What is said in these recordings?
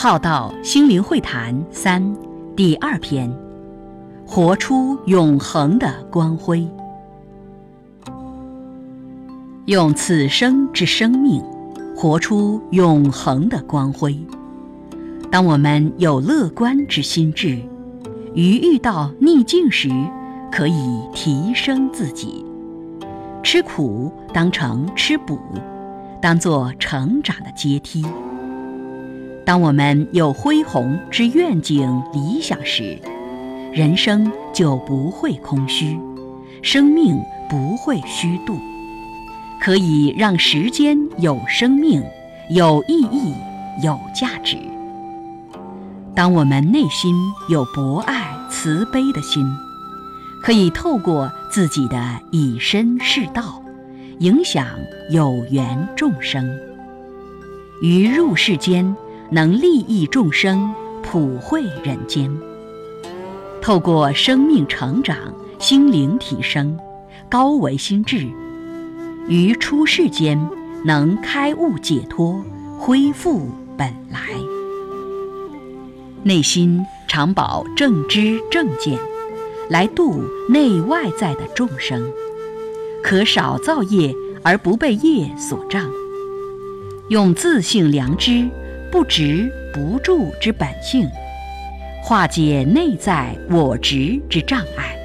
浩道心灵会谈三第二篇，活出永恒的光辉，用此生之生命，活出永恒的光辉。当我们有乐观之心智，于遇到逆境时，可以提升自己，吃苦当成吃补，当做成长的阶梯。当我们有恢宏之愿景、理想时，人生就不会空虚，生命不会虚度，可以让时间有生命、有意义、有价值。当我们内心有博爱、慈悲的心，可以透过自己的以身试道，影响有缘众生。于入世间，能利益众生，普惠人间。透过生命成长、心灵提升、高维心智，于出世间能开悟解脱，恢复本来。内心常保正知正见，来度内外在的众生，可少造业而不被业所障。用自性良知不执不住之本性，化解内在我执之障碍，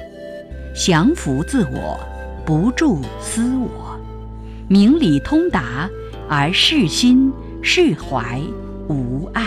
降服自我，不住私我，明理通达而释心释怀无碍。